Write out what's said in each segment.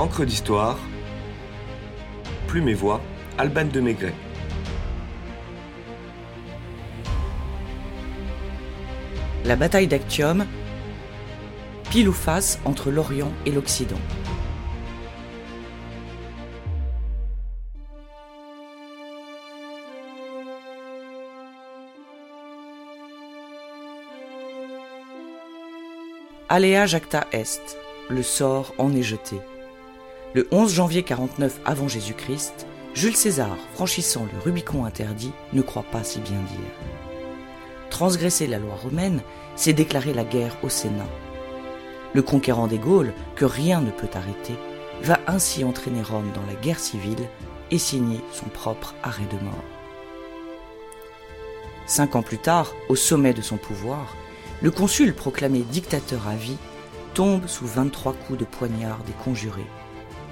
Encre d'histoire, Plume et Voix, Alban de Maigret. La bataille d'Actium, pile ou face entre l'Orient et l'Occident. Aléa jacta est, le sort en est jeté. Le 11 janvier 49 avant Jésus-Christ, Jules César, franchissant le Rubicon interdit, ne croit pas si bien dire. Transgresser la loi romaine, c'est déclarer la guerre au Sénat. Le conquérant des Gaules, que rien ne peut arrêter, va ainsi entraîner Rome dans la guerre civile et signer son propre arrêt de mort. Cinq ans plus tard, au sommet de son pouvoir, le consul proclamé dictateur à vie tombe sous 23 coups de poignard des conjurés,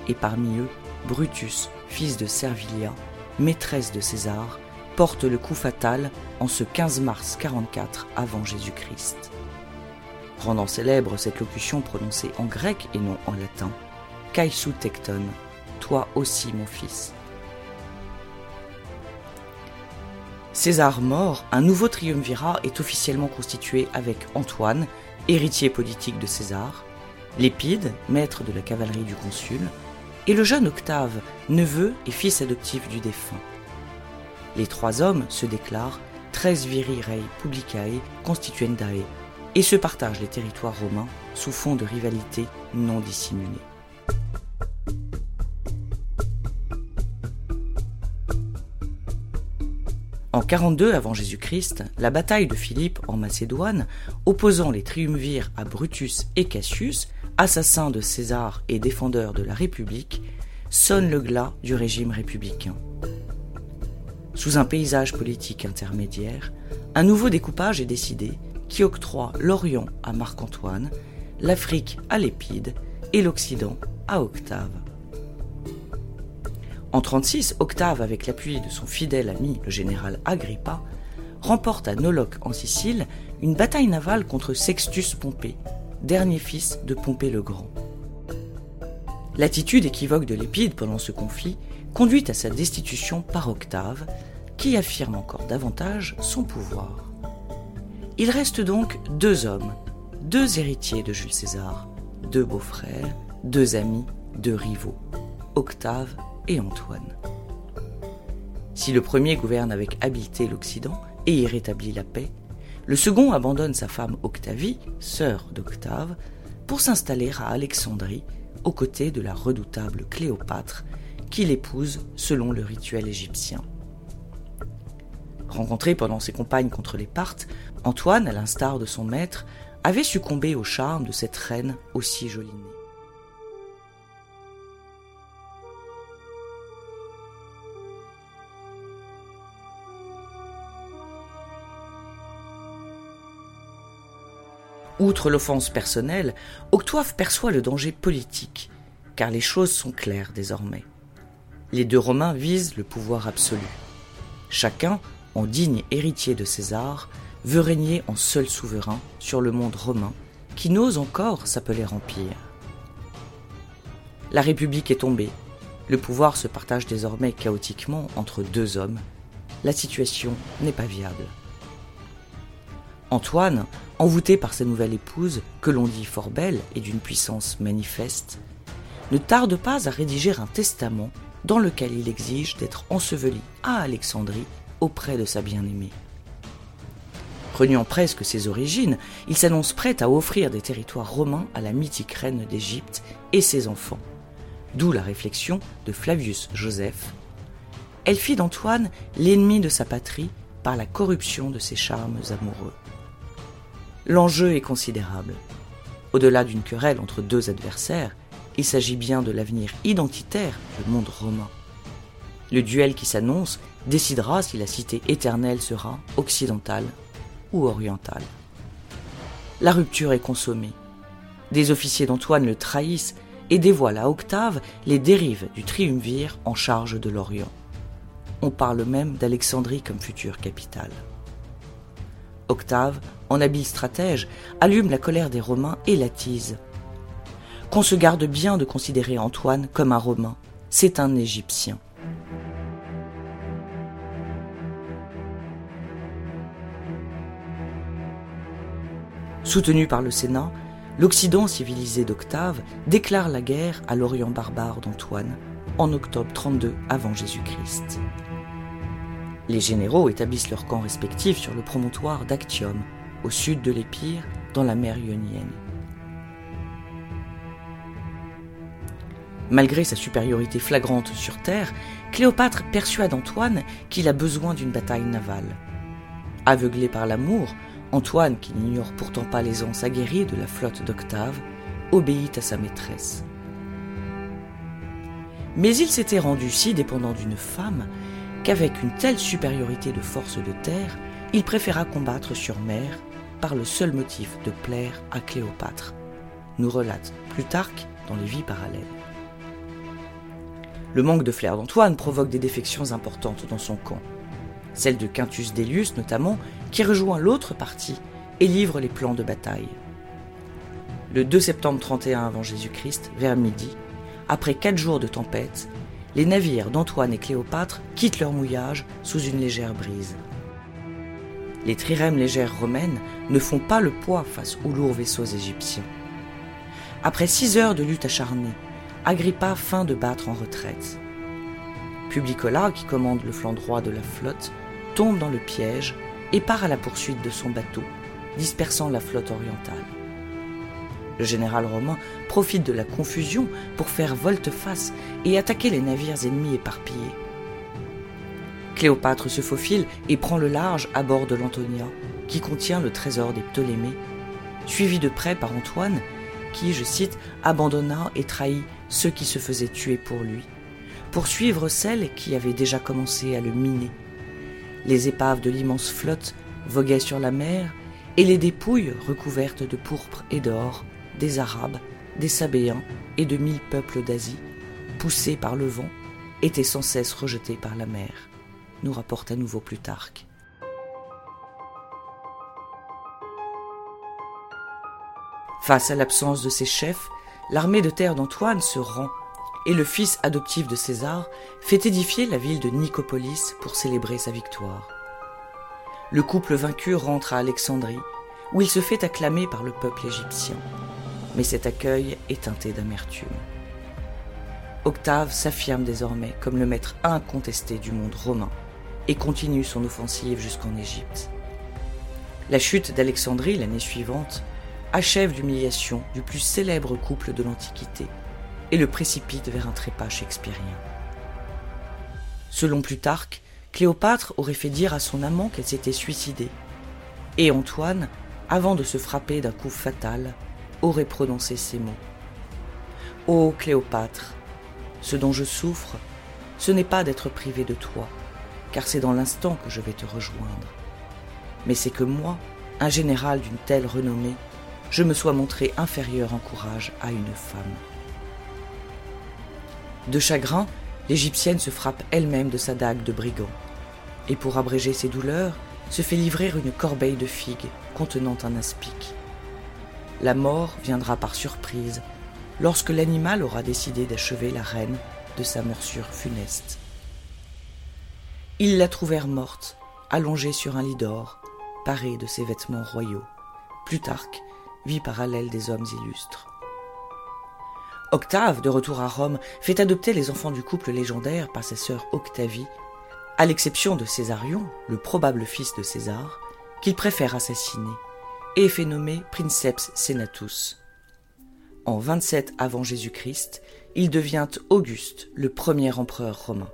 et parmi eux, Brutus, fils de Servilia, maîtresse de César, porte le coup fatal en ce 15 mars 44 avant Jésus-Christ. Rendant célèbre cette locution prononcée en grec et non en latin, Caesou tecton, toi aussi mon fils. César mort, un nouveau triumvirat est officiellement constitué avec Antoine, héritier politique de César, Lépide, maître de la cavalerie du consul, et le jeune Octave, neveu et fils adoptif du défunt. Les trois hommes se déclarent tres viri rei publicae constituendae et se partagent les territoires romains sous fond de rivalité non dissimulée. En 42 avant Jésus-Christ, la bataille de Philippe en Macédoine, opposant les triumvirs à Brutus et Cassius, assassins de César et défendeurs de la République, sonne le glas du régime républicain. Sous un paysage politique intermédiaire, un nouveau découpage est décidé qui octroie l'Orient à Marc-Antoine, l'Afrique à Lépide et l'Occident à Octave. En 36, Octave, avec l'appui de son fidèle ami le général Agrippa, remporte à Noloque en Sicile une bataille navale contre Sextus Pompée, dernier fils de Pompée le Grand. L'attitude équivoque de Lépide pendant ce conflit conduit à sa destitution par Octave, qui affirme encore davantage son pouvoir. Il reste donc deux hommes, deux héritiers de Jules César, deux beaux-frères, deux amis, deux rivaux, Octave et Antoine. Si le premier gouverne avec habileté l'Occident et y rétablit la paix, le second abandonne sa femme Octavie, sœur d'Octave, pour s'installer à Alexandrie aux côtés de la redoutable Cléopâtre, qui l'épouse selon le rituel égyptien. Rencontré pendant ses campagnes contre les Parthes, Antoine, à l'instar de son maître, avait succombé au charme de cette reine aussi jolie Outre l'offense personnelle, Octave perçoit le danger politique, car les choses sont claires désormais. Les deux Romains visent le pouvoir absolu. Chacun, en digne héritier de César, veut régner en seul souverain sur le monde romain, qui n'ose encore s'appeler empire. La République est tombée. Le pouvoir se partage désormais chaotiquement entre deux hommes. La situation n'est pas viable. Antoine, envoûté par sa nouvelle épouse, que l'on dit fort belle et d'une puissance manifeste, ne tarde pas à rédiger un testament dans lequel il exige d'être enseveli à Alexandrie auprès de sa bien-aimée. Reniant presque ses origines, il s'annonce prêt à offrir des territoires romains à la mythique reine d'Égypte et ses enfants. D'où la réflexion de Flavius Joseph. Elle fit d'Antoine l'ennemi de sa patrie par la corruption de ses charmes amoureux. L'enjeu est considérable. Au-delà d'une querelle entre deux adversaires, il s'agit bien de l'avenir identitaire du monde romain. Le duel qui s'annonce décidera si la cité éternelle sera occidentale ou orientale. La rupture est consommée. Des officiers d'Antoine le trahissent et dévoilent à Octave les dérives du triumvir en charge de l'Orient. On parle même d'Alexandrie comme future capitale. Octave, en habile stratège, allume la colère des Romains et l'attise. qu'on se garde bien de considérer Antoine comme un Romain. C'est un Égyptien. Soutenu par le Sénat, l'Occident civilisé d'Octave déclare la guerre à l'Orient barbare d'Antoine en octobre 32 avant Jésus-Christ. Les généraux établissent leurs camps respectifs sur le promontoire d'Actium, au sud de l'Épire, dans la mer Ionienne. Malgré sa supériorité flagrante sur terre, Cléopâtre persuade Antoine qu'il a besoin d'une bataille navale. Aveuglé par l'amour, Antoine, qui n'ignore pourtant pas l'aisance aguerrie de la flotte d'Octave, obéit à sa maîtresse. Mais il s'était rendu si dépendant d'une femme qu'avec une telle supériorité de force de terre, il préféra combattre sur mer par le seul motif de plaire à Cléopâtre, nous relate Plutarque dans les vies parallèles. Le manque de flair d'Antoine provoque des défections importantes dans son camp. Celle de Quintus Delius notamment, qui rejoint l'autre partie et livre les plans de bataille. Le 2 septembre 31 avant Jésus-Christ, vers midi, après quatre jours de tempête, les navires d'Antoine et Cléopâtre quittent leur mouillage sous une légère brise. Les trirèmes légères romaines ne font pas le poids face aux lourds vaisseaux égyptiens. Après six heures de lutte acharnée, Agrippa feint de battre en retraite. Publicola, qui commande le flanc droit de la flotte, tombe dans le piège et part à la poursuite de son bateau, dispersant la flotte orientale. Le général romain profite de la confusion pour faire volte-face et attaquer les navires ennemis éparpillés. Cléopâtre se faufile et prend le large à bord de l'Antonia, qui contient le trésor des Ptolémées, suivi de près par Antoine, qui, je cite, abandonna et trahit ceux qui se faisaient tuer pour lui, pour suivre celles qui avaient déjà commencé à le miner. Les épaves de l'immense flotte voguaient sur la mer, et les dépouilles recouvertes de pourpre et d'or des Arabes, des Sabéens et de mille peuples d'Asie, poussés par le vent, étaient sans cesse rejetés par la mer, nous rapporte à nouveau Plutarque. Face à l'absence de ses chefs, l'armée de terre d'Antoine se rend et le fils adoptif de César fait édifier la ville de Nicopolis pour célébrer sa victoire. Le couple vaincu rentre à Alexandrie, où il se fait acclamer par le peuple égyptien mais cet accueil est teinté d'amertume. Octave s'affirme désormais comme le maître incontesté du monde romain et continue son offensive jusqu'en Égypte. La chute d'Alexandrie l'année suivante achève l'humiliation du plus célèbre couple de l'Antiquité et le précipite vers un trépas shakespearien. Selon Plutarque, Cléopâtre aurait fait dire à son amant qu'elle s'était suicidée, et Antoine, avant de se frapper d'un coup fatal, aurait prononcé ces mots. Ô Cléopâtre, ce dont je souffre, ce n'est pas d'être privé de toi, car c'est dans l'instant que je vais te rejoindre. Mais c'est que moi, un général d'une telle renommée, je me sois montré inférieur en courage à une femme. De chagrin, l'Égyptienne se frappe elle-même de sa dague de brigand, et pour abréger ses douleurs, se fait livrer une corbeille de figues contenant un aspic la mort viendra par surprise lorsque l'animal aura décidé d'achever la reine de sa morsure funeste. Ils la trouvèrent morte, allongée sur un lit d'or, parée de ses vêtements royaux. Plutarque vit parallèle des hommes illustres. Octave, de retour à Rome, fait adopter les enfants du couple légendaire par sa sœur Octavie, à l'exception de Césarion, le probable fils de César, qu'il préfère assassiner et fait nommer Princeps Senatus. En 27 avant Jésus-Christ, il devient Auguste, le premier empereur romain.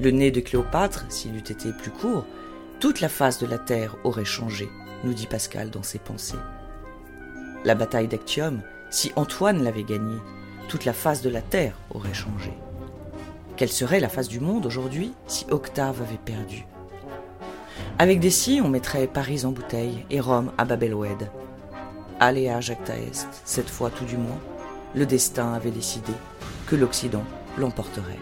Le nez de Cléopâtre, s'il eût été plus court, toute la face de la terre aurait changé, nous dit Pascal dans ses pensées. La bataille d'Actium, si Antoine l'avait gagnée, toute la face de la terre aurait changé. Quelle serait la face du monde aujourd'hui si Octave avait perdu? Avec des si, on mettrait Paris en bouteille et Rome à Babelwed. Allez à Jacta Est, cette fois tout du moins, le destin avait décidé que l'Occident l'emporterait.